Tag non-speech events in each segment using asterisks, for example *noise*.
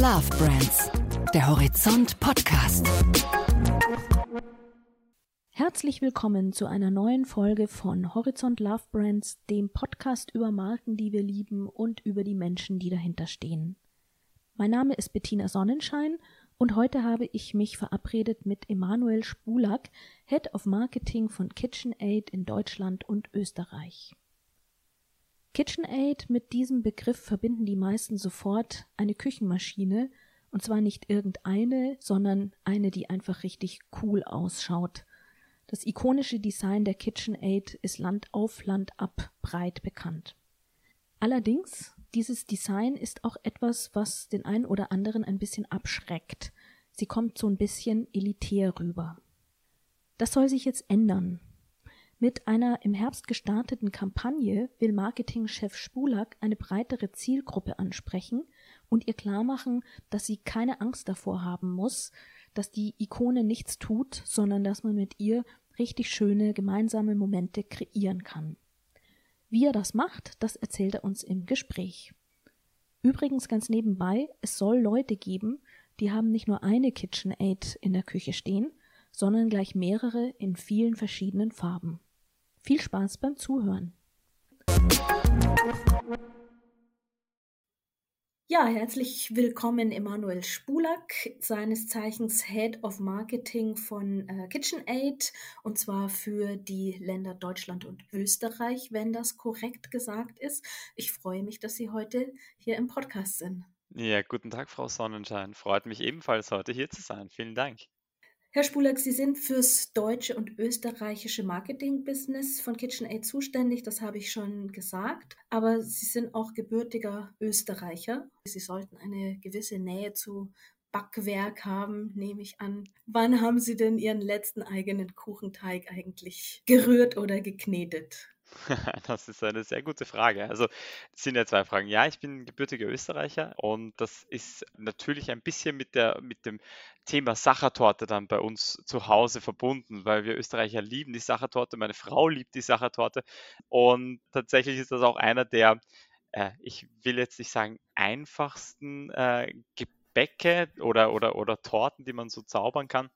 Love Brands, der Horizont Podcast. Herzlich willkommen zu einer neuen Folge von Horizont Love Brands, dem Podcast über Marken, die wir lieben und über die Menschen, die dahinter stehen. Mein Name ist Bettina Sonnenschein und heute habe ich mich verabredet mit Emanuel Spulak, Head of Marketing von KitchenAid in Deutschland und Österreich. KitchenAid mit diesem Begriff verbinden die meisten sofort eine Küchenmaschine, und zwar nicht irgendeine, sondern eine, die einfach richtig cool ausschaut. Das ikonische Design der KitchenAid ist Land auf Land ab breit bekannt. Allerdings, dieses Design ist auch etwas, was den einen oder anderen ein bisschen abschreckt. Sie kommt so ein bisschen elitär rüber. Das soll sich jetzt ändern. Mit einer im Herbst gestarteten Kampagne will Marketingchef Spulak eine breitere Zielgruppe ansprechen und ihr klarmachen, dass sie keine Angst davor haben muss, dass die Ikone nichts tut, sondern dass man mit ihr richtig schöne gemeinsame Momente kreieren kann. Wie er das macht, das erzählt er uns im Gespräch. Übrigens ganz nebenbei, es soll Leute geben, die haben nicht nur eine KitchenAid in der Küche stehen, sondern gleich mehrere in vielen verschiedenen Farben. Viel Spaß beim Zuhören. Ja, herzlich willkommen Emanuel Spulak, seines Zeichens Head of Marketing von äh, KitchenAid und zwar für die Länder Deutschland und Österreich, wenn das korrekt gesagt ist. Ich freue mich, dass Sie heute hier im Podcast sind. Ja, guten Tag, Frau Sonnenschein. Freut mich ebenfalls, heute hier zu sein. Vielen Dank. Herr Spulak, Sie sind fürs deutsche und österreichische Marketing-Business von KitchenAid zuständig, das habe ich schon gesagt. Aber Sie sind auch gebürtiger Österreicher. Sie sollten eine gewisse Nähe zu Backwerk haben, nehme ich an. Wann haben Sie denn Ihren letzten eigenen Kuchenteig eigentlich gerührt oder geknetet? *laughs* Das ist eine sehr gute Frage. Also, es sind ja zwei Fragen. Ja, ich bin gebürtiger Österreicher und das ist natürlich ein bisschen mit der mit dem Thema Sachertorte dann bei uns zu Hause verbunden, weil wir Österreicher lieben die Sachertorte. Meine Frau liebt die Sachertorte und tatsächlich ist das auch einer der, äh, ich will jetzt nicht sagen einfachsten, äh, Gebäcke oder oder oder Torten, die man so zaubern kann.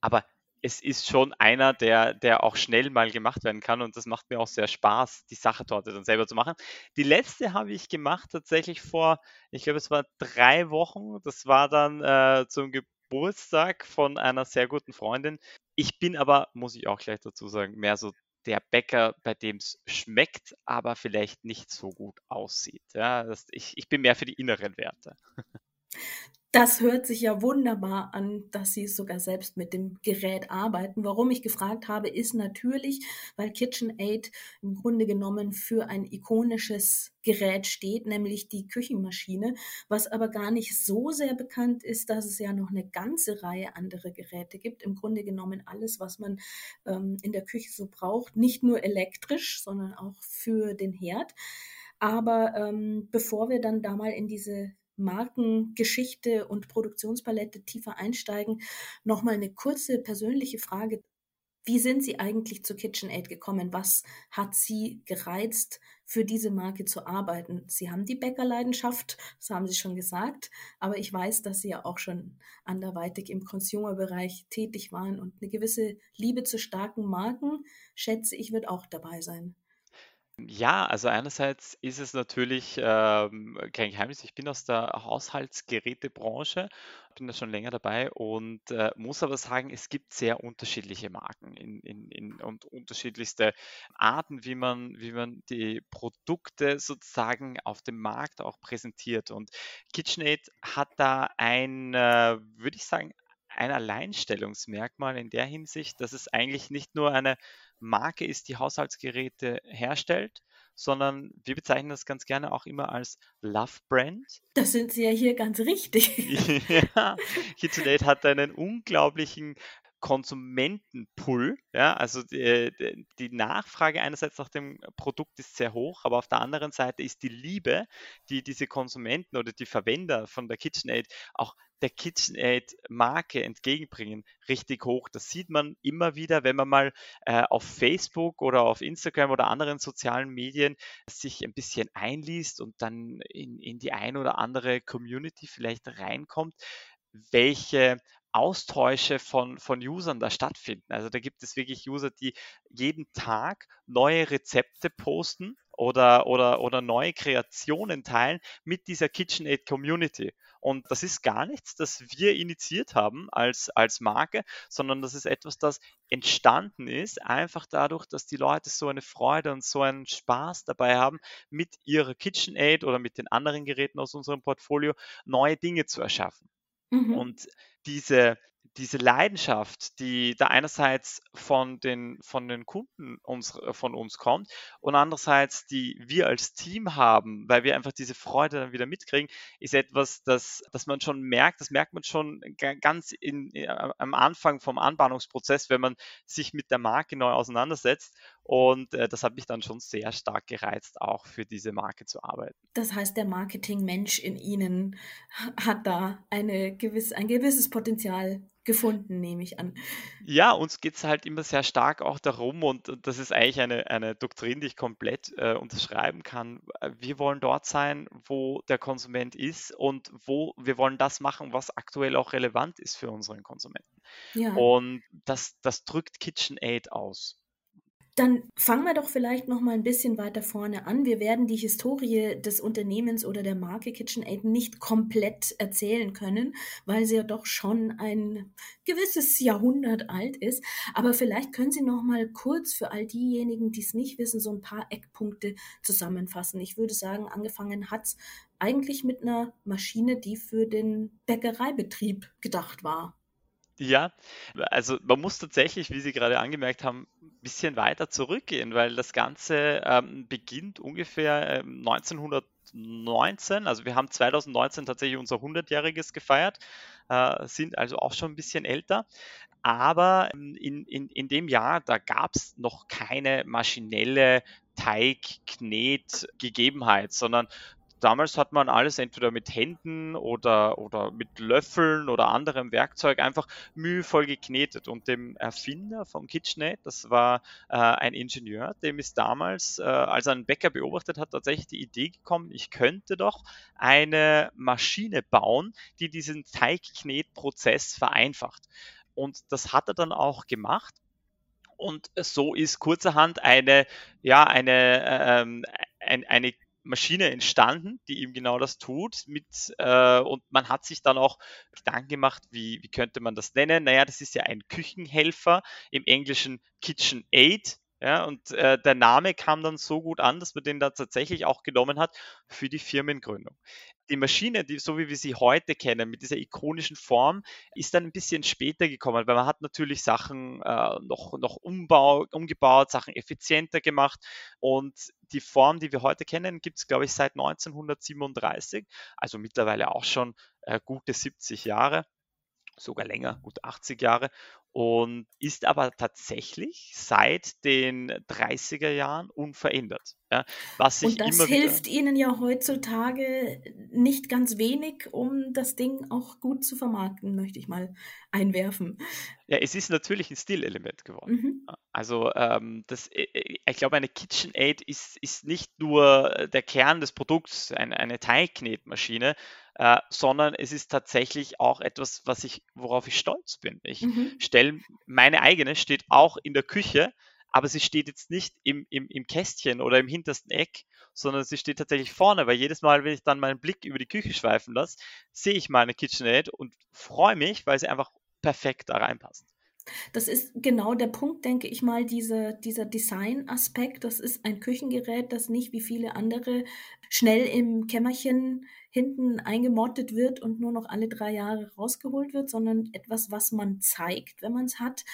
Aber es ist schon einer, der, der auch schnell mal gemacht werden kann und das macht mir auch sehr Spaß, die Sachertorte dann selber zu machen. Die letzte habe ich gemacht tatsächlich vor, ich glaube, es war drei Wochen. Das war dann äh, zum Geburtstag von einer sehr guten Freundin. Ich bin aber, muss ich auch gleich dazu sagen, mehr so der Bäcker, bei dem es schmeckt, aber vielleicht nicht so gut aussieht. Ja, das, ich, ich bin mehr für die inneren Werte. Das hört sich ja wunderbar an, dass Sie sogar selbst mit dem Gerät arbeiten. Warum ich gefragt habe, ist natürlich, weil KitchenAid im Grunde genommen für ein ikonisches Gerät steht, nämlich die Küchenmaschine, was aber gar nicht so sehr bekannt ist, dass es ja noch eine ganze Reihe andere Geräte gibt. Im Grunde genommen alles, was man ähm, in der Küche so braucht, nicht nur elektrisch, sondern auch für den Herd. Aber ähm, bevor wir dann da mal in diese Markengeschichte und Produktionspalette tiefer einsteigen, nochmal eine kurze persönliche Frage. Wie sind Sie eigentlich zu KitchenAid gekommen? Was hat Sie gereizt, für diese Marke zu arbeiten? Sie haben die Bäckerleidenschaft, das haben Sie schon gesagt, aber ich weiß, dass Sie ja auch schon anderweitig im Consumer-Bereich tätig waren und eine gewisse Liebe zu starken Marken, schätze ich, wird auch dabei sein. Ja, also einerseits ist es natürlich ähm, kein Geheimnis. Ich bin aus der Haushaltsgerätebranche, bin da schon länger dabei und äh, muss aber sagen, es gibt sehr unterschiedliche Marken in, in, in, und unterschiedlichste Arten, wie man, wie man die Produkte sozusagen auf dem Markt auch präsentiert. Und KitchenAid hat da ein, äh, würde ich sagen, ein Alleinstellungsmerkmal in der Hinsicht, dass es eigentlich nicht nur eine Marke ist, die Haushaltsgeräte herstellt, sondern wir bezeichnen das ganz gerne auch immer als Love Brand. Das sind Sie ja hier ganz richtig. *laughs* ja, KitchenAid hat einen unglaublichen Konsumentenpull. Ja, also die, die, Nachfrage einerseits nach dem Produkt ist sehr hoch, aber auf der anderen Seite ist die Liebe, die diese Konsumenten oder die Verwender von der KitchenAid auch der KitchenAid-Marke entgegenbringen, richtig hoch. Das sieht man immer wieder, wenn man mal äh, auf Facebook oder auf Instagram oder anderen sozialen Medien sich ein bisschen einliest und dann in, in die ein oder andere Community vielleicht reinkommt, welche Austausche von, von Usern da stattfinden. Also da gibt es wirklich User, die jeden Tag neue Rezepte posten oder, oder, oder neue Kreationen teilen mit dieser KitchenAid Community. Und das ist gar nichts, das wir initiiert haben als, als Marke, sondern das ist etwas, das entstanden ist, einfach dadurch, dass die Leute so eine Freude und so einen Spaß dabei haben, mit ihrer KitchenAid oder mit den anderen Geräten aus unserem Portfolio neue Dinge zu erschaffen. Mhm. Und diese, diese Leidenschaft, die da einerseits von den, von den Kunden uns, von uns kommt und andererseits die wir als Team haben, weil wir einfach diese Freude dann wieder mitkriegen, ist etwas, das, das man schon merkt, das merkt man schon ganz in, in, am Anfang vom Anbahnungsprozess, wenn man sich mit der Marke neu auseinandersetzt und äh, das hat mich dann schon sehr stark gereizt, auch für diese Marke zu arbeiten. Das heißt, der Marketingmensch in Ihnen hat da eine gewiss, ein gewisses Potenzial gefunden, nehme ich an. Ja, uns geht es halt immer sehr stark auch darum, und, und das ist eigentlich eine, eine Doktrin, die ich komplett äh, unterschreiben kann. Wir wollen dort sein, wo der Konsument ist und wo wir wollen das machen, was aktuell auch relevant ist für unseren Konsumenten. Ja. Und das, das drückt KitchenAid aus. Dann fangen wir doch vielleicht noch mal ein bisschen weiter vorne an. Wir werden die Historie des Unternehmens oder der Marke KitchenAid nicht komplett erzählen können, weil sie ja doch schon ein gewisses Jahrhundert alt ist. Aber vielleicht können Sie noch mal kurz für all diejenigen, die es nicht wissen, so ein paar Eckpunkte zusammenfassen. Ich würde sagen, angefangen hat es eigentlich mit einer Maschine, die für den Bäckereibetrieb gedacht war. Ja, also man muss tatsächlich, wie Sie gerade angemerkt haben, bisschen weiter zurückgehen, weil das Ganze ähm, beginnt ungefähr ähm, 1919. Also wir haben 2019 tatsächlich unser 100-jähriges gefeiert, äh, sind also auch schon ein bisschen älter. Aber ähm, in, in, in dem Jahr, da gab es noch keine maschinelle Teigknet-Gegebenheit, sondern damals hat man alles entweder mit Händen oder, oder mit Löffeln oder anderem Werkzeug einfach mühevoll geknetet. Und dem Erfinder vom KitchenAid, das war äh, ein Ingenieur, dem ist damals, äh, als er einen Bäcker beobachtet hat, tatsächlich die Idee gekommen, ich könnte doch eine Maschine bauen, die diesen Teigknetprozess vereinfacht. Und das hat er dann auch gemacht. Und so ist kurzerhand eine, ja, eine, ähm, ein, eine Maschine entstanden, die eben genau das tut. Mit, äh, und man hat sich dann auch Gedanken gemacht, wie, wie könnte man das nennen? Naja, das ist ja ein Küchenhelfer, im Englischen Kitchen Aid. Ja, und äh, der Name kam dann so gut an, dass man den da tatsächlich auch genommen hat für die Firmengründung die Maschine, die, so wie wir sie heute kennen, mit dieser ikonischen Form, ist dann ein bisschen später gekommen, weil man hat natürlich Sachen äh, noch, noch umbau, umgebaut, Sachen effizienter gemacht. Und die Form, die wir heute kennen, gibt es, glaube ich, seit 1937, also mittlerweile auch schon äh, gute 70 Jahre sogar länger, gut 80 Jahre und ist aber tatsächlich seit den 30er Jahren unverändert. Ja, was und das hilft Ihnen ja heutzutage nicht ganz wenig, um das Ding auch gut zu vermarkten, möchte ich mal einwerfen. Ja, es ist natürlich ein Stilelement geworden. Mhm. Also ähm, das, äh, äh, ich glaube, eine KitchenAid ist, ist nicht nur der Kern des Produkts, eine, eine Teigknetmaschine, äh, sondern es ist tatsächlich auch etwas, was ich, worauf ich stolz bin. Ich mhm. stelle meine eigene, steht auch in der Küche, aber sie steht jetzt nicht im, im, im Kästchen oder im hintersten Eck, sondern sie steht tatsächlich vorne, weil jedes Mal, wenn ich dann meinen Blick über die Küche schweifen lasse, sehe ich meine KitchenAid und freue mich, weil sie einfach perfekt da reinpasst. Das ist genau der Punkt, denke ich mal, diese, dieser Design-Aspekt. Das ist ein Küchengerät, das nicht wie viele andere schnell im Kämmerchen hinten eingemottet wird und nur noch alle drei Jahre rausgeholt wird, sondern etwas, was man zeigt, wenn man es hat.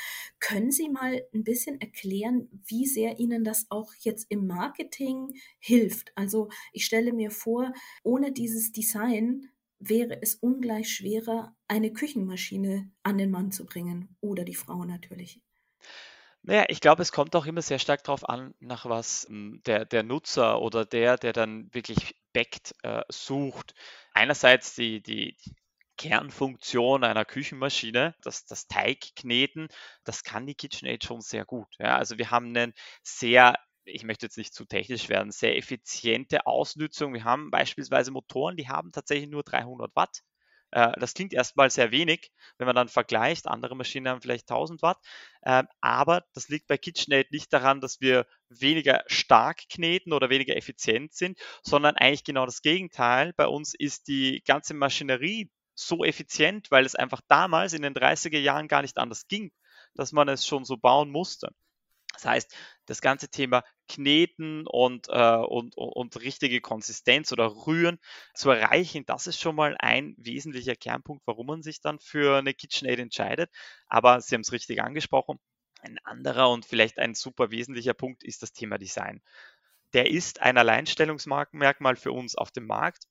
Können Sie mal ein bisschen erklären, wie sehr Ihnen das auch jetzt im Marketing hilft? Also ich stelle mir vor, ohne dieses Design wäre es ungleich schwerer, eine Küchenmaschine an den Mann zu bringen oder die Frau natürlich. Naja, ich glaube, es kommt auch immer sehr stark darauf an, nach was hm, der, der Nutzer oder der, der dann wirklich backt, äh, sucht. Einerseits die, die, Kernfunktion einer Küchenmaschine, das, das Teigkneten, das kann die KitchenAid schon sehr gut. Ja, also wir haben einen sehr ich möchte jetzt nicht zu technisch werden, sehr effiziente Ausnutzung. Wir haben beispielsweise Motoren, die haben tatsächlich nur 300 Watt. Äh, das klingt erstmal sehr wenig, wenn man dann vergleicht. Andere Maschinen haben vielleicht 1000 Watt. Ähm, aber das liegt bei KitchenAid nicht daran, dass wir weniger stark kneten oder weniger effizient sind, sondern eigentlich genau das Gegenteil. Bei uns ist die ganze Maschinerie so effizient, weil es einfach damals in den 30er Jahren gar nicht anders ging, dass man es schon so bauen musste. Das heißt, das ganze Thema Kneten und, äh, und, und richtige Konsistenz oder Rühren zu erreichen, das ist schon mal ein wesentlicher Kernpunkt, warum man sich dann für eine KitchenAid entscheidet. Aber Sie haben es richtig angesprochen. Ein anderer und vielleicht ein super wesentlicher Punkt ist das Thema Design. Der ist ein Alleinstellungsmerkmal für uns auf dem Markt.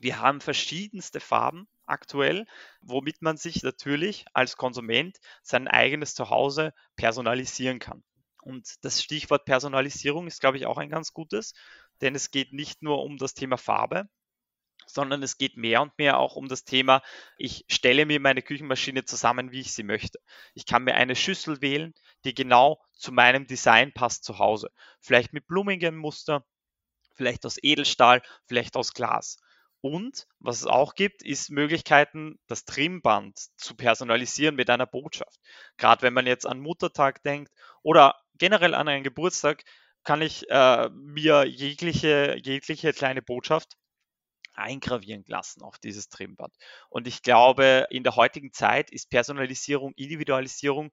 Wir haben verschiedenste Farben aktuell, womit man sich natürlich als Konsument sein eigenes Zuhause personalisieren kann. Und das Stichwort Personalisierung ist, glaube ich, auch ein ganz gutes, denn es geht nicht nur um das Thema Farbe, sondern es geht mehr und mehr auch um das Thema, ich stelle mir meine Küchenmaschine zusammen, wie ich sie möchte. Ich kann mir eine Schüssel wählen, die genau zu meinem Design passt zu Hause. Vielleicht mit blumigem Muster, vielleicht aus Edelstahl, vielleicht aus Glas. Und was es auch gibt, ist Möglichkeiten, das Trimmband zu personalisieren mit einer Botschaft. Gerade wenn man jetzt an Muttertag denkt oder generell an einen Geburtstag, kann ich äh, mir jegliche, jegliche kleine Botschaft eingravieren lassen auf dieses Trimmband. Und ich glaube, in der heutigen Zeit ist Personalisierung, Individualisierung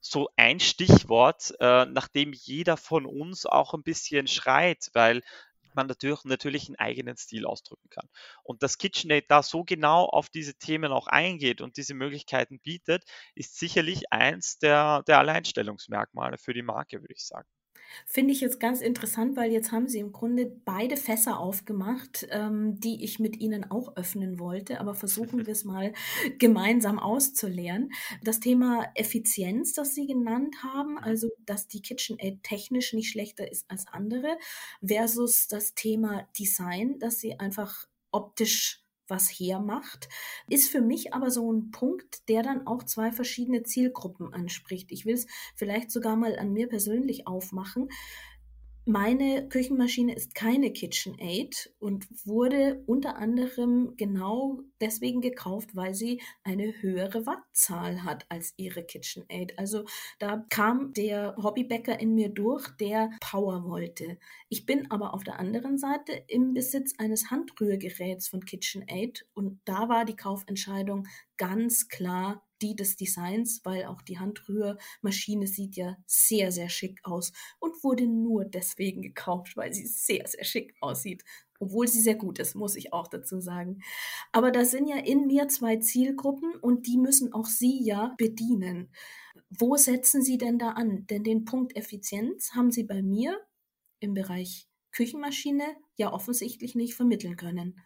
so ein Stichwort, äh, nachdem jeder von uns auch ein bisschen schreit, weil man natürlich, natürlich einen eigenen Stil ausdrücken kann. Und dass KitchenAid da so genau auf diese Themen auch eingeht und diese Möglichkeiten bietet, ist sicherlich eins der, der Alleinstellungsmerkmale für die Marke, würde ich sagen. Finde ich jetzt ganz interessant, weil jetzt haben Sie im Grunde beide Fässer aufgemacht, ähm, die ich mit Ihnen auch öffnen wollte, aber versuchen wir es *laughs* mal gemeinsam auszuleeren. Das Thema Effizienz, das Sie genannt haben, also dass die KitchenAid technisch nicht schlechter ist als andere, versus das Thema Design, dass sie einfach optisch was hermacht, ist für mich aber so ein Punkt, der dann auch zwei verschiedene Zielgruppen anspricht. Ich will es vielleicht sogar mal an mir persönlich aufmachen. Meine Küchenmaschine ist keine KitchenAid und wurde unter anderem genau deswegen gekauft, weil sie eine höhere Wattzahl hat als ihre KitchenAid. Also da kam der Hobbybäcker in mir durch, der Power wollte. Ich bin aber auf der anderen Seite im Besitz eines Handrührgeräts von KitchenAid und da war die Kaufentscheidung ganz klar die des Designs, weil auch die Handrührmaschine sieht ja sehr, sehr schick aus und wurde nur deswegen gekauft, weil sie sehr, sehr schick aussieht. Obwohl sie sehr gut ist, muss ich auch dazu sagen. Aber da sind ja in mir zwei Zielgruppen und die müssen auch Sie ja bedienen. Wo setzen Sie denn da an? Denn den Punkt Effizienz haben Sie bei mir im Bereich Küchenmaschine ja offensichtlich nicht vermitteln können.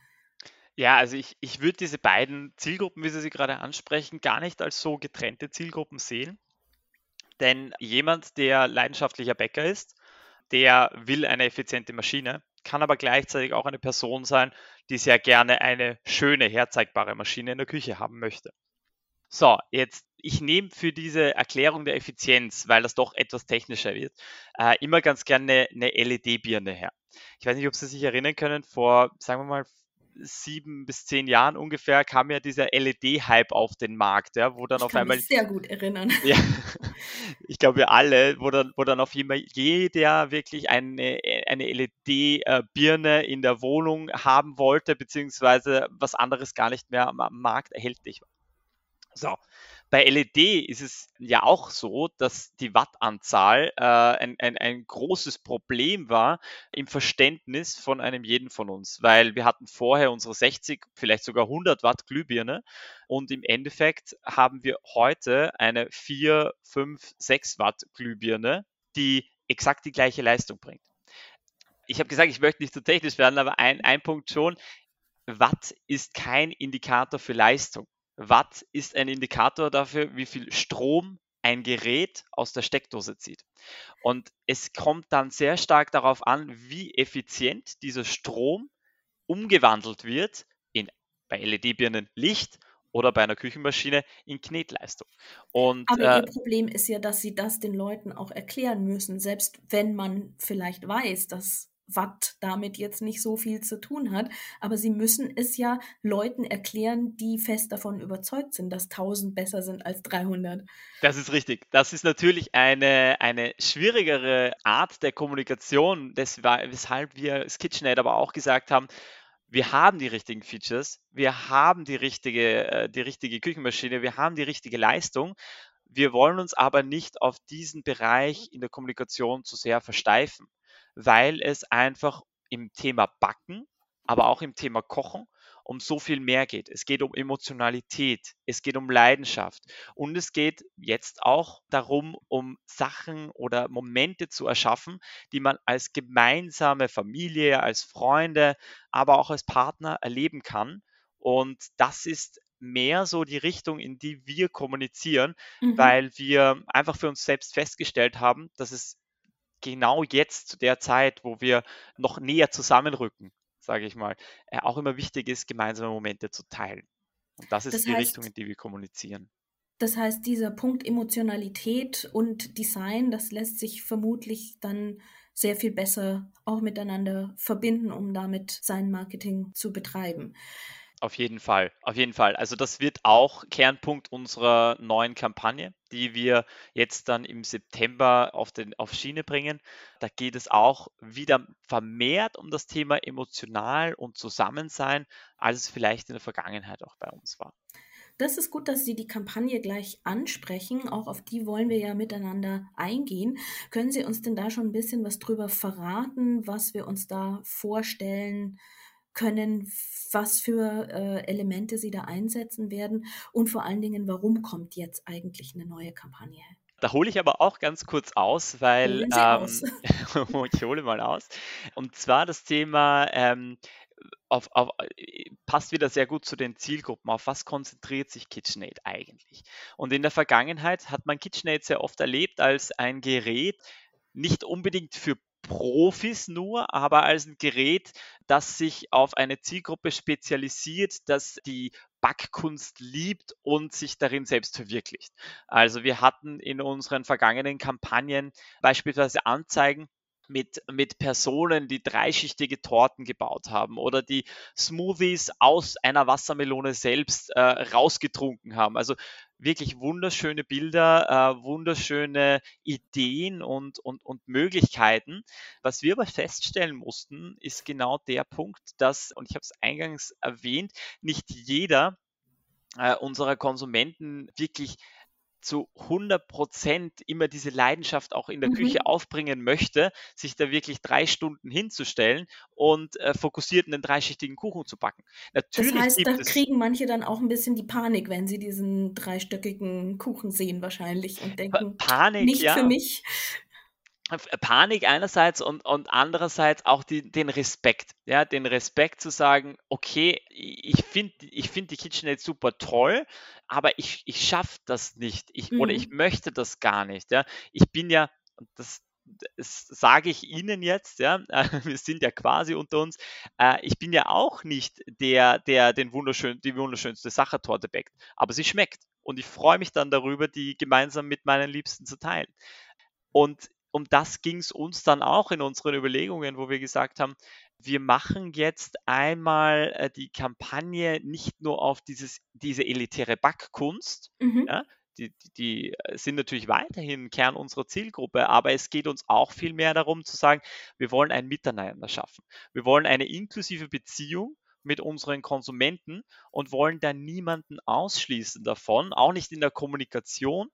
Ja, also ich, ich würde diese beiden Zielgruppen, wie Sie sie gerade ansprechen, gar nicht als so getrennte Zielgruppen sehen. Denn jemand, der leidenschaftlicher Bäcker ist, der will eine effiziente Maschine, kann aber gleichzeitig auch eine Person sein, die sehr gerne eine schöne, herzeigbare Maschine in der Küche haben möchte. So, jetzt, ich nehme für diese Erklärung der Effizienz, weil das doch etwas technischer wird, äh, immer ganz gerne eine LED-Birne her. Ich weiß nicht, ob Sie sich erinnern können, vor, sagen wir mal, sieben bis zehn Jahren ungefähr kam ja dieser LED-Hype auf den Markt, ja, wo dann ich auf kann einmal. Mich sehr gut erinnern. *laughs* Ja, ich glaube, wir alle, wo dann, wo dann auf jeden Fall jeder wirklich eine, eine LED-Birne in der Wohnung haben wollte, beziehungsweise was anderes gar nicht mehr am Markt erhältlich war. So, bei LED ist es ja auch so, dass die Wattanzahl äh, ein, ein, ein großes Problem war im Verständnis von einem jeden von uns, weil wir hatten vorher unsere 60, vielleicht sogar 100 Watt Glühbirne und im Endeffekt haben wir heute eine 4, 5, 6 Watt Glühbirne, die exakt die gleiche Leistung bringt. Ich habe gesagt, ich möchte nicht zu so technisch werden, aber ein, ein Punkt schon, Watt ist kein Indikator für Leistung. Watt ist ein Indikator dafür, wie viel Strom ein Gerät aus der Steckdose zieht. Und es kommt dann sehr stark darauf an, wie effizient dieser Strom umgewandelt wird in bei LED-Birnen Licht oder bei einer Küchenmaschine in Knetleistung. Und, Aber äh, Ihr Problem ist ja, dass Sie das den Leuten auch erklären müssen, selbst wenn man vielleicht weiß, dass Watt damit jetzt nicht so viel zu tun hat. Aber sie müssen es ja Leuten erklären, die fest davon überzeugt sind, dass 1000 besser sind als 300. Das ist richtig. Das ist natürlich eine, eine schwierigere Art der Kommunikation, weshalb wir Skitchnet aber auch gesagt haben, wir haben die richtigen Features, wir haben die richtige, äh, die richtige Küchenmaschine, wir haben die richtige Leistung. Wir wollen uns aber nicht auf diesen Bereich in der Kommunikation zu sehr versteifen weil es einfach im Thema Backen, aber auch im Thema Kochen um so viel mehr geht. Es geht um Emotionalität, es geht um Leidenschaft und es geht jetzt auch darum, um Sachen oder Momente zu erschaffen, die man als gemeinsame Familie, als Freunde, aber auch als Partner erleben kann. Und das ist mehr so die Richtung, in die wir kommunizieren, mhm. weil wir einfach für uns selbst festgestellt haben, dass es genau jetzt zu der Zeit, wo wir noch näher zusammenrücken, sage ich mal, äh, auch immer wichtig ist, gemeinsame Momente zu teilen. Und das ist das die heißt, Richtung, in die wir kommunizieren. Das heißt, dieser Punkt Emotionalität und Design, das lässt sich vermutlich dann sehr viel besser auch miteinander verbinden, um damit sein Marketing zu betreiben. Auf jeden Fall, auf jeden Fall. Also das wird auch Kernpunkt unserer neuen Kampagne, die wir jetzt dann im September auf, den, auf Schiene bringen. Da geht es auch wieder vermehrt um das Thema emotional und Zusammensein, als es vielleicht in der Vergangenheit auch bei uns war. Das ist gut, dass Sie die Kampagne gleich ansprechen. Auch auf die wollen wir ja miteinander eingehen. Können Sie uns denn da schon ein bisschen was drüber verraten, was wir uns da vorstellen? Können, was für äh, Elemente sie da einsetzen werden und vor allen Dingen, warum kommt jetzt eigentlich eine neue Kampagne? Da hole ich aber auch ganz kurz aus, weil ähm, aus. *laughs* ich hole mal aus. Und zwar das Thema ähm, auf, auf, passt wieder sehr gut zu den Zielgruppen. Auf was konzentriert sich KitchenAid eigentlich? Und in der Vergangenheit hat man KitchenAid sehr oft erlebt als ein Gerät, nicht unbedingt für Profis nur, aber als ein Gerät, das sich auf eine Zielgruppe spezialisiert, das die Backkunst liebt und sich darin selbst verwirklicht. Also wir hatten in unseren vergangenen Kampagnen beispielsweise Anzeigen, mit, mit Personen, die dreischichtige Torten gebaut haben oder die Smoothies aus einer Wassermelone selbst äh, rausgetrunken haben. Also wirklich wunderschöne Bilder, äh, wunderschöne Ideen und, und, und Möglichkeiten. Was wir aber feststellen mussten, ist genau der Punkt, dass, und ich habe es eingangs erwähnt, nicht jeder äh, unserer Konsumenten wirklich zu 100 Prozent immer diese Leidenschaft auch in der mhm. Küche aufbringen möchte, sich da wirklich drei Stunden hinzustellen und äh, fokussiert einen dreischichtigen Kuchen zu backen. Natürlich das heißt, da kriegen manche dann auch ein bisschen die Panik, wenn sie diesen dreistöckigen Kuchen sehen wahrscheinlich und denken, Panik, nicht ja. für mich. Panik einerseits und, und andererseits auch die, den Respekt. Ja, den Respekt zu sagen, okay, ich finde ich find die KitchenAid super toll, aber ich, ich schaffe das nicht ich, mhm. oder ich mhm. möchte das gar nicht. Ja. Ich bin ja, das, das sage ich Ihnen jetzt, ja, *laughs* wir sind ja quasi unter uns, äh, ich bin ja auch nicht der, der den wunderschön, die wunderschönste Sachertorte backt, aber sie schmeckt und ich freue mich dann darüber, die gemeinsam mit meinen Liebsten zu teilen. Und um das ging es uns dann auch in unseren Überlegungen, wo wir gesagt haben, wir machen jetzt einmal äh, die Kampagne nicht nur auf dieses, diese elitäre Backkunst, mhm. ja, die, die, äh, sind natürlich weiterhin Kern unserer Zielgruppe, aber es geht uns auch viel mehr darum zu sagen, wir wollen ein Miteinander schaffen. Wir wollen eine inklusive Beziehung mit unseren Konsumenten und wollen da niemanden ausschließen davon, auch nicht in der Kommunikation,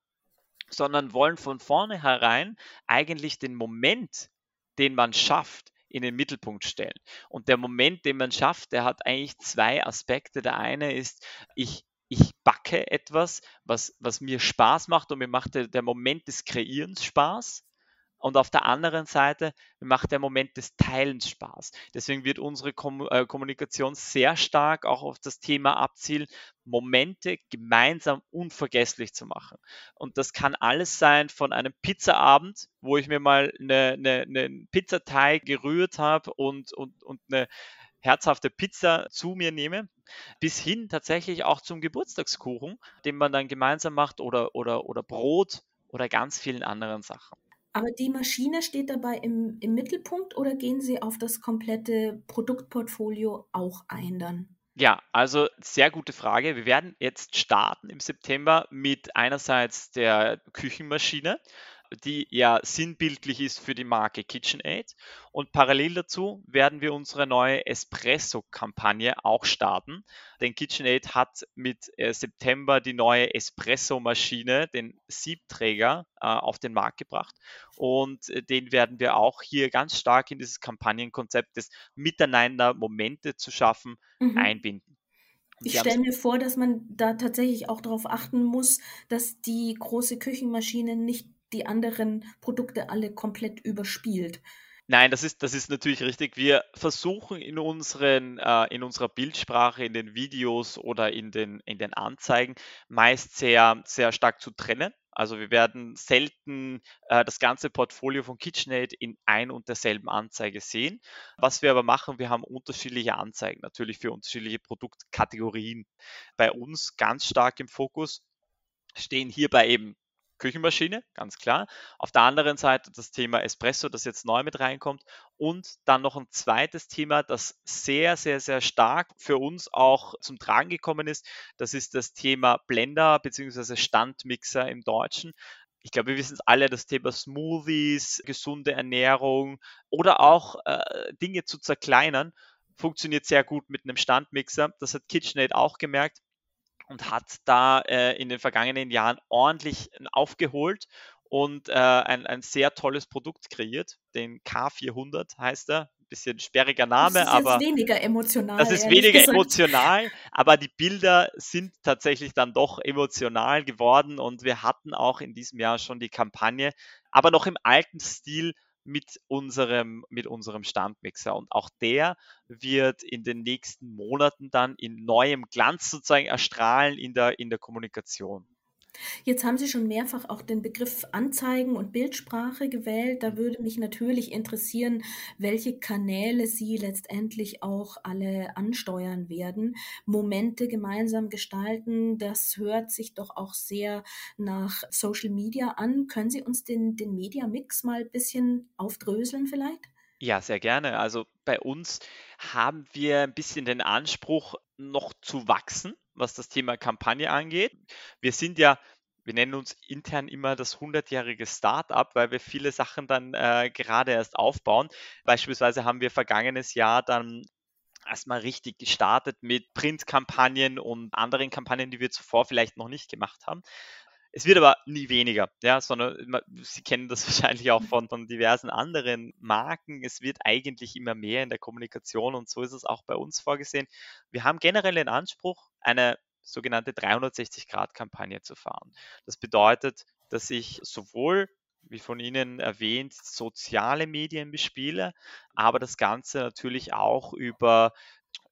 sondern wollen von vornherein eigentlich den Moment, den man schafft, in den Mittelpunkt stellen. Und der Moment, den man schafft, der hat eigentlich zwei Aspekte. Der eine ist, ich, ich backe etwas, was, was mir Spaß macht und mir macht der, der Moment des Kreierens Spaß. Und auf der anderen Seite macht der Moment des Teilens Spaß. Deswegen wird unsere Kom äh, Kommunikation sehr stark auch auf das Thema abzielen, Momente gemeinsam unvergesslich zu machen. Und das kann alles sein von einem Pizzaabend, wo ich mir mal einen eine, eine Pizzateig gerührt habe und, und, und eine herzhafte Pizza zu mir nehme, bis hin tatsächlich auch zum Geburtstagskuchen, den man dann gemeinsam macht oder, oder, oder Brot oder ganz vielen anderen Sachen. Aber die Maschine steht dabei im, im Mittelpunkt oder gehen Sie auf das komplette Produktportfolio auch ein dann? Ja, also sehr gute Frage. Wir werden jetzt starten im September mit einerseits der Küchenmaschine die ja sinnbildlich ist für die Marke KitchenAid. Und parallel dazu werden wir unsere neue Espresso-Kampagne auch starten. Denn KitchenAid hat mit äh, September die neue Espresso-Maschine, den Siebträger, äh, auf den Markt gebracht. Und äh, den werden wir auch hier ganz stark in dieses Kampagnenkonzept des Miteinander Momente zu schaffen mhm. einbinden. Ich stelle mir vor, dass man da tatsächlich auch darauf achten muss, dass die große Küchenmaschine nicht die anderen Produkte alle komplett überspielt. Nein, das ist, das ist natürlich richtig. Wir versuchen in, unseren, äh, in unserer Bildsprache, in den Videos oder in den, in den Anzeigen meist sehr, sehr stark zu trennen. Also wir werden selten äh, das ganze Portfolio von KitchenAid in ein und derselben Anzeige sehen. Was wir aber machen, wir haben unterschiedliche Anzeigen, natürlich für unterschiedliche Produktkategorien. Bei uns ganz stark im Fokus stehen hierbei eben Küchenmaschine, ganz klar. Auf der anderen Seite das Thema Espresso, das jetzt neu mit reinkommt. Und dann noch ein zweites Thema, das sehr, sehr, sehr stark für uns auch zum Tragen gekommen ist. Das ist das Thema Blender bzw. Standmixer im Deutschen. Ich glaube, wir wissen es alle, das Thema Smoothies, gesunde Ernährung oder auch äh, Dinge zu zerkleinern, funktioniert sehr gut mit einem Standmixer. Das hat KitchenAid auch gemerkt und hat da äh, in den vergangenen Jahren ordentlich aufgeholt und äh, ein, ein sehr tolles Produkt kreiert. Den K400 heißt er. Ein bisschen sperriger Name, das ist aber. weniger emotional. Das ist weniger gesagt. emotional, aber die Bilder sind tatsächlich dann doch emotional geworden und wir hatten auch in diesem Jahr schon die Kampagne, aber noch im alten Stil mit unserem, mit unserem Standmixer. Und auch der wird in den nächsten Monaten dann in neuem Glanz sozusagen erstrahlen in der, in der Kommunikation. Jetzt haben Sie schon mehrfach auch den Begriff Anzeigen und Bildsprache gewählt. Da würde mich natürlich interessieren, welche Kanäle Sie letztendlich auch alle ansteuern werden. Momente gemeinsam gestalten, das hört sich doch auch sehr nach Social Media an. Können Sie uns den, den Media Mix mal ein bisschen aufdröseln vielleicht? Ja, sehr gerne. Also bei uns haben wir ein bisschen den Anspruch, noch zu wachsen, was das Thema Kampagne angeht. Wir sind ja, wir nennen uns intern immer das 100-jährige Startup, weil wir viele Sachen dann äh, gerade erst aufbauen. Beispielsweise haben wir vergangenes Jahr dann erstmal richtig gestartet mit Printkampagnen und anderen Kampagnen, die wir zuvor vielleicht noch nicht gemacht haben. Es wird aber nie weniger, ja, sondern Sie kennen das *laughs* wahrscheinlich auch von, von diversen anderen Marken. Es wird eigentlich immer mehr in der Kommunikation und so ist es auch bei uns vorgesehen. Wir haben generell den Anspruch, eine sogenannte 360-Grad-Kampagne zu fahren. Das bedeutet, dass ich sowohl wie von Ihnen erwähnt, soziale Medien bespiele, aber das Ganze natürlich auch über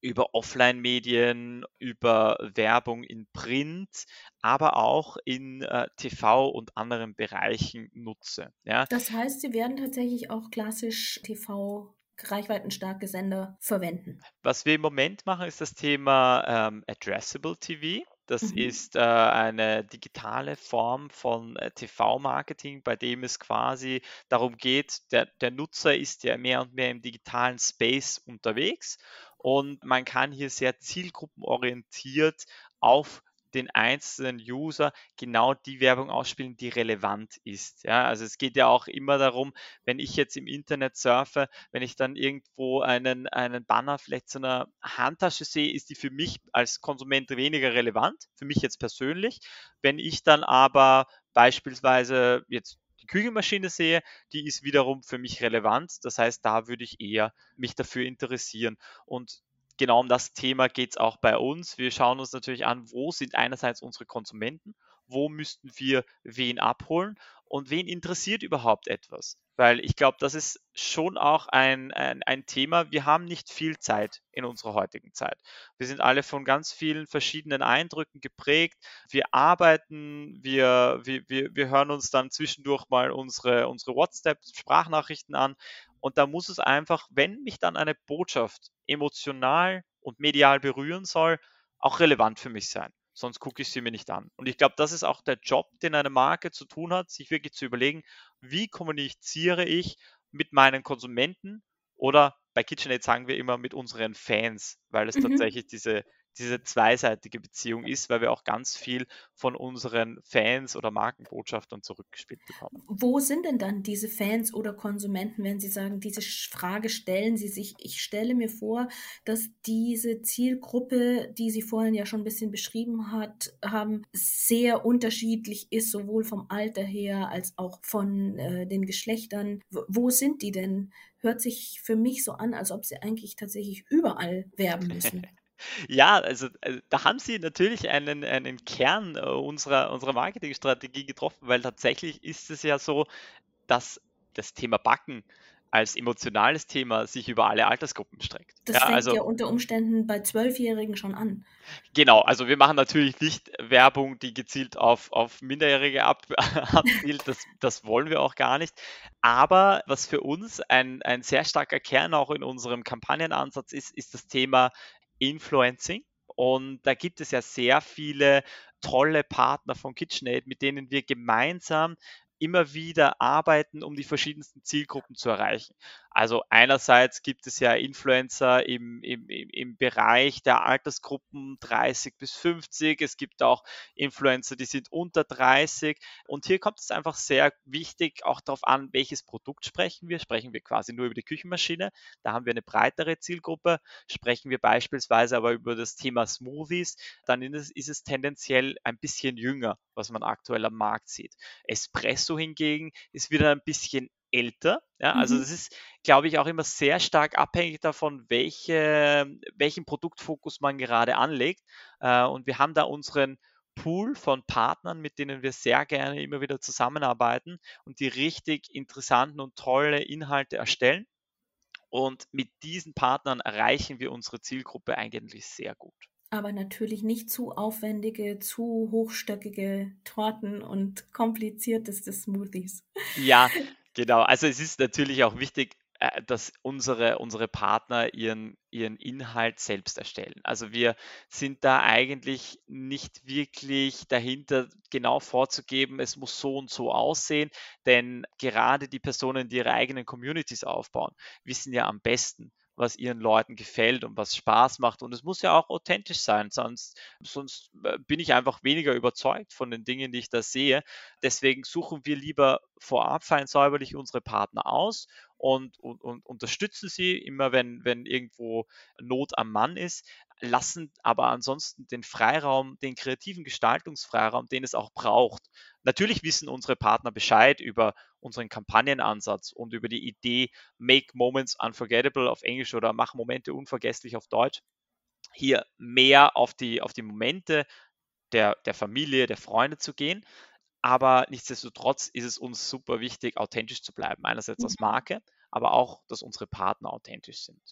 über Offline-Medien, über Werbung in Print, aber auch in äh, TV und anderen Bereichen nutze. Ja. Das heißt, Sie werden tatsächlich auch klassisch TV reichweitenstarke Sender verwenden. Was wir im Moment machen, ist das Thema ähm, Addressable TV. Das mhm. ist äh, eine digitale Form von äh, TV-Marketing, bei dem es quasi darum geht, der, der Nutzer ist ja mehr und mehr im digitalen Space unterwegs und man kann hier sehr zielgruppenorientiert auf den einzelnen User genau die Werbung ausspielen, die relevant ist. Ja, also es geht ja auch immer darum, wenn ich jetzt im Internet surfe, wenn ich dann irgendwo einen, einen Banner vielleicht zu einer Handtasche sehe, ist die für mich als Konsument weniger relevant, für mich jetzt persönlich. Wenn ich dann aber beispielsweise jetzt die Küchenmaschine sehe, die ist wiederum für mich relevant. Das heißt, da würde ich eher mich dafür interessieren. Und genau um das Thema geht es auch bei uns. Wir schauen uns natürlich an, wo sind einerseits unsere Konsumenten, wo müssten wir wen abholen und wen interessiert überhaupt etwas. weil ich glaube, das ist schon auch ein, ein, ein, Thema. Wir haben nicht viel Zeit in unserer heutigen Zeit. Wir sind alle von ganz vielen verschiedenen Eindrücken geprägt. Wir arbeiten, wir, wir, wir, wir hören uns dann zwischendurch mal unsere, unsere WhatsApp-Sprachnachrichten an. Und da muss es einfach, wenn mich dann eine Botschaft emotional und medial berühren soll, auch relevant für mich sein sonst gucke ich sie mir nicht an. Und ich glaube, das ist auch der Job, den eine Marke zu tun hat, sich wirklich zu überlegen, wie kommuniziere ich mit meinen Konsumenten oder bei KitchenAid sagen wir immer mit unseren Fans, weil es mhm. tatsächlich diese diese zweiseitige Beziehung ist, weil wir auch ganz viel von unseren Fans oder Markenbotschaftern zurückgespielt bekommen. Wo sind denn dann diese Fans oder Konsumenten, wenn Sie sagen, diese Frage stellen Sie sich? Ich stelle mir vor, dass diese Zielgruppe, die Sie vorhin ja schon ein bisschen beschrieben hat, haben, sehr unterschiedlich ist, sowohl vom Alter her als auch von äh, den Geschlechtern. Wo sind die denn? Hört sich für mich so an, als ob sie eigentlich tatsächlich überall werben müssen. *laughs* Ja, also, also da haben Sie natürlich einen, einen Kern äh, unserer, unserer Marketingstrategie getroffen, weil tatsächlich ist es ja so, dass das Thema Backen als emotionales Thema sich über alle Altersgruppen streckt. Das ja, fängt also, ja unter Umständen bei Zwölfjährigen schon an. Genau, also wir machen natürlich nicht Werbung, die gezielt auf, auf Minderjährige ab, *laughs* abzielt, das, das wollen wir auch gar nicht. Aber was für uns ein, ein sehr starker Kern auch in unserem Kampagnenansatz ist, ist das Thema Influencing. Und da gibt es ja sehr viele tolle Partner von KitchenAid, mit denen wir gemeinsam immer wieder arbeiten, um die verschiedensten Zielgruppen zu erreichen. Also einerseits gibt es ja Influencer im, im, im Bereich der Altersgruppen 30 bis 50. Es gibt auch Influencer, die sind unter 30. Und hier kommt es einfach sehr wichtig auch darauf an, welches Produkt sprechen wir. Sprechen wir quasi nur über die Küchenmaschine. Da haben wir eine breitere Zielgruppe. Sprechen wir beispielsweise aber über das Thema Smoothies, dann ist es, ist es tendenziell ein bisschen jünger, was man aktuell am Markt sieht. Espresso hingegen ist wieder ein bisschen älter. Ja, also mhm. das ist, glaube ich, auch immer sehr stark abhängig davon, welche, welchen Produktfokus man gerade anlegt. Äh, und wir haben da unseren Pool von Partnern, mit denen wir sehr gerne immer wieder zusammenarbeiten und die richtig interessanten und tolle Inhalte erstellen. Und mit diesen Partnern erreichen wir unsere Zielgruppe eigentlich sehr gut aber natürlich nicht zu aufwendige, zu hochstöckige Torten und komplizierteste Smoothies. Ja, Genau, also es ist natürlich auch wichtig, äh, dass unsere, unsere Partner ihren, ihren Inhalt selbst erstellen. Also wir sind da eigentlich nicht wirklich dahinter, genau vorzugeben, es muss so und so aussehen, denn gerade die Personen, die ihre eigenen Communities aufbauen, wissen ja am besten, was ihren Leuten gefällt und was Spaß macht. Und es muss ja auch authentisch sein, sonst, sonst äh, bin ich einfach weniger überzeugt von den Dingen, die ich da sehe. Deswegen suchen wir lieber vorab fein säuberlich unsere Partner aus und, und, und unterstützen sie immer, wenn, wenn irgendwo Not am Mann ist, lassen aber ansonsten den Freiraum, den kreativen Gestaltungsfreiraum, den es auch braucht. Natürlich wissen unsere Partner Bescheid über unseren Kampagnenansatz und über die Idee Make Moments Unforgettable auf Englisch oder Mach Momente unvergesslich auf Deutsch. Hier mehr auf die, auf die Momente der, der Familie, der Freunde zu gehen. Aber nichtsdestotrotz ist es uns super wichtig, authentisch zu bleiben. Einerseits als mhm. Marke, aber auch, dass unsere Partner authentisch sind.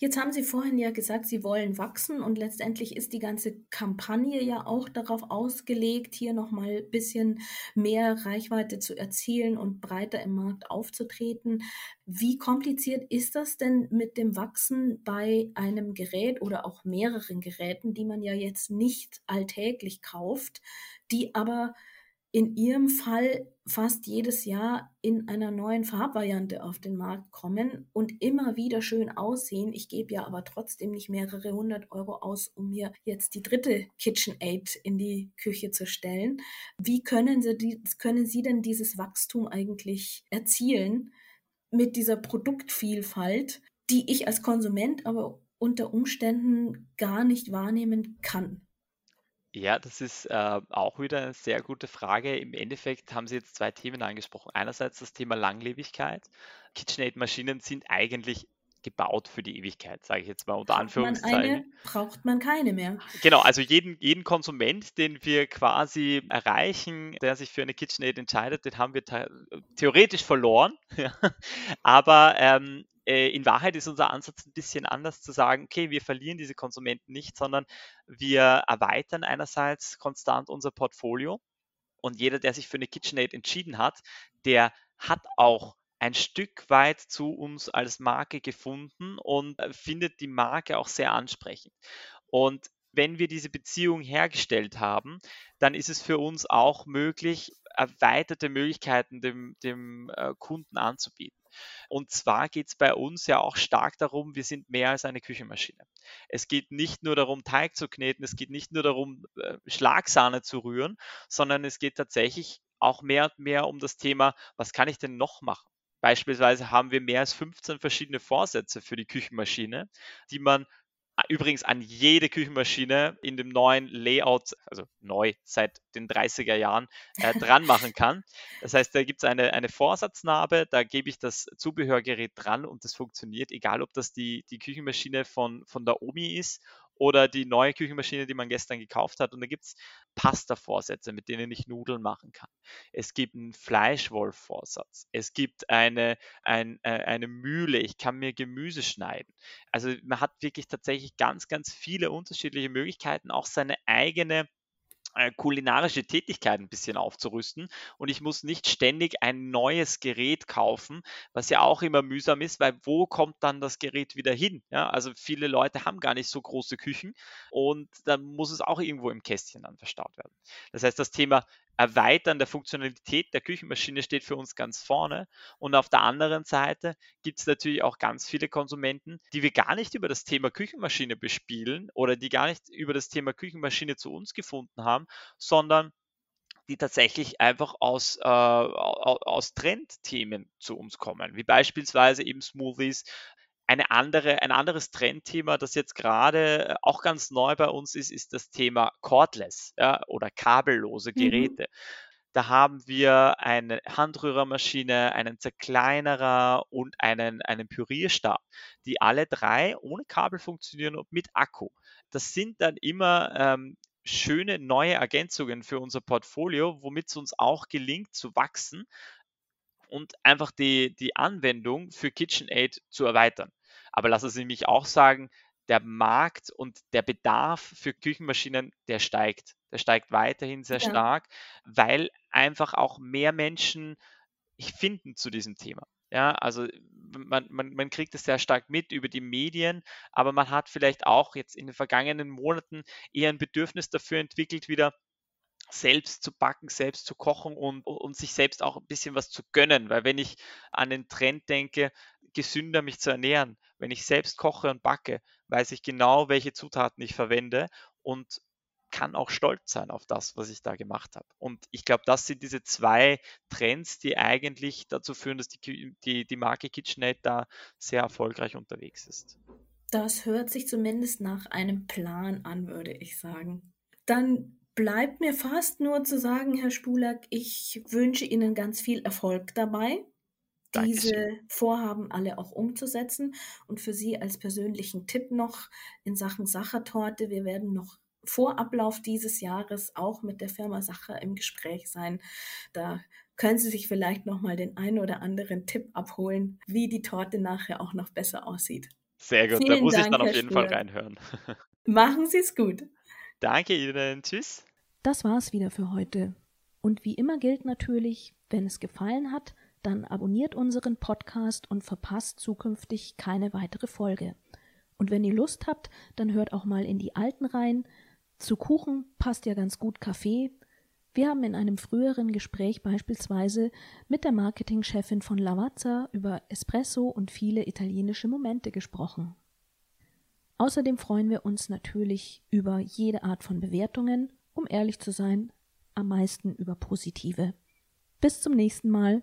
Jetzt haben Sie vorhin ja gesagt, Sie wollen wachsen und letztendlich ist die ganze Kampagne ja auch darauf ausgelegt, hier nochmal ein bisschen mehr Reichweite zu erzielen und breiter im Markt aufzutreten. Wie kompliziert ist das denn mit dem Wachsen bei einem Gerät oder auch mehreren Geräten, die man ja jetzt nicht alltäglich kauft, die aber in ihrem Fall fast jedes Jahr in einer neuen Farbvariante auf den Markt kommen und immer wieder schön aussehen. Ich gebe ja aber trotzdem nicht mehrere hundert Euro aus, um mir jetzt die dritte KitchenAid in die Küche zu stellen. Wie können Sie, die, können Sie denn dieses Wachstum eigentlich erzielen mit dieser Produktvielfalt, die ich als Konsument aber unter Umständen gar nicht wahrnehmen kann? Ja, das ist äh, auch wieder eine sehr gute Frage. Im Endeffekt haben Sie jetzt zwei Themen angesprochen. Einerseits das Thema Langlebigkeit. KitchenAid-Maschinen sind eigentlich gebaut für die Ewigkeit, sage ich jetzt mal unter Braucht Anführungszeichen. Man eine, braucht man keine mehr. Genau, also jeden, jeden Konsument, den wir quasi erreichen, der sich für eine KitchenAid entscheidet, den haben wir theoretisch verloren. *laughs* Aber ähm, äh, in Wahrheit ist unser Ansatz ein bisschen anders zu sagen, okay, wir verlieren diese Konsumenten nicht, sondern wir erweitern einerseits konstant unser Portfolio und jeder, der sich für eine KitchenAid entschieden hat, der hat auch ein Stück weit zu uns als Marke gefunden und äh, findet die Marke auch sehr ansprechend. Und wenn wir diese Beziehung hergestellt haben, dann ist es für uns auch möglich, erweiterte Möglichkeiten dem, dem äh, Kunden anzubieten. Und zwar geht es bei uns ja auch stark darum, wir sind mehr als eine Küchenmaschine. Es geht nicht nur darum, Teig zu kneten, es geht nicht nur darum, äh, Schlagsahne zu rühren, sondern es geht tatsächlich auch mehr und mehr um das Thema, was kann ich denn noch machen? Beispielsweise haben wir mehr als 15 verschiedene Vorsätze für die Küchenmaschine, die man übrigens an jede Küchenmaschine in dem neuen Layout, also neu seit den 30er Jahren, äh, *laughs* dran machen kann. Das heißt, da gibt es eine, eine Vorsatznarbe, da gebe ich das Zubehörgerät dran und das funktioniert, egal ob das die, die Küchenmaschine von, von der Omi ist oder die neue Küchenmaschine, die man gestern gekauft hat. Und da gibt es Pasta-Vorsätze, mit denen ich Nudeln machen kann. Es gibt einen Fleischwolf-Vorsatz. Es gibt eine, ein, äh, eine Mühle. Ich kann mir Gemüse schneiden. Also man hat wirklich tatsächlich ganz, ganz viele unterschiedliche Möglichkeiten, auch seine eigene kulinarische Tätigkeit ein bisschen aufzurüsten und ich muss nicht ständig ein neues Gerät kaufen, was ja auch immer mühsam ist, weil wo kommt dann das Gerät wieder hin? Ja, also viele Leute haben gar nicht so große Küchen und dann muss es auch irgendwo im Kästchen dann verstaut werden. Das heißt, das Thema Erweitern der Funktionalität der Küchenmaschine steht für uns ganz vorne. Und auf der anderen Seite gibt es natürlich auch ganz viele Konsumenten, die wir gar nicht über das Thema Küchenmaschine bespielen oder die gar nicht über das Thema Küchenmaschine zu uns gefunden haben, sondern die tatsächlich einfach aus, äh, aus Trendthemen zu uns kommen, wie beispielsweise eben Smoothies, eine andere, ein anderes Trendthema, das jetzt gerade äh, auch ganz neu bei uns ist, ist das Thema Cordless ja, oder kabellose mhm. Geräte. Mhm. Da haben wir eine Handrührermaschine, einen Zerkleinerer und einen, einen Pürierstab, die alle drei ohne Kabel funktionieren und mit Akku. Das sind dann immer ähm, schöne neue Ergänzungen für unser Portfolio, womit es uns auch gelingt zu wachsen und einfach die, die Anwendung für KitchenAid zu erweitern. Aber lassen Sie mich auch sagen, der Markt und der Bedarf für Küchenmaschinen, der steigt. Der steigt weiterhin sehr ja. stark, weil einfach auch mehr Menschen finden zu diesem Thema. Ja, also man, man, man kriegt es sehr stark mit über die Medien, aber man hat vielleicht auch jetzt in den vergangenen Monaten eher ein Bedürfnis dafür entwickelt, wieder selbst zu backen, selbst zu kochen und, und sich selbst auch ein bisschen was zu gönnen. Weil wenn ich an den Trend denke, gesünder mich zu ernähren, wenn ich selbst koche und backe, weiß ich genau, welche Zutaten ich verwende und kann auch stolz sein auf das, was ich da gemacht habe. Und ich glaube, das sind diese zwei Trends, die eigentlich dazu führen, dass die, die, die Marke KitchenAid da sehr erfolgreich unterwegs ist. Das hört sich zumindest nach einem Plan an, würde ich sagen. Dann bleibt mir fast nur zu sagen, Herr Spulak, ich wünsche Ihnen ganz viel Erfolg dabei, diese Dankeschön. Vorhaben alle auch umzusetzen. Und für Sie als persönlichen Tipp noch in Sachen Sachertorte, wir werden noch vor Ablauf dieses Jahres auch mit der Firma Sacher im Gespräch sein. Da können Sie sich vielleicht noch mal den einen oder anderen Tipp abholen, wie die Torte nachher auch noch besser aussieht. Sehr gut, Vielen da muss Dank, ich dann auf jeden. Fall reinhören. *laughs* Machen Sie es gut. Danke Ihnen. Tschüss. Das war's wieder für heute. Und wie immer gilt natürlich, wenn es gefallen hat, dann abonniert unseren Podcast und verpasst zukünftig keine weitere Folge. Und wenn ihr Lust habt, dann hört auch mal in die alten rein. Zu Kuchen passt ja ganz gut Kaffee. Wir haben in einem früheren Gespräch beispielsweise mit der Marketingchefin von Lavazza über Espresso und viele italienische Momente gesprochen. Außerdem freuen wir uns natürlich über jede Art von Bewertungen um ehrlich zu sein, am meisten über positive. Bis zum nächsten Mal.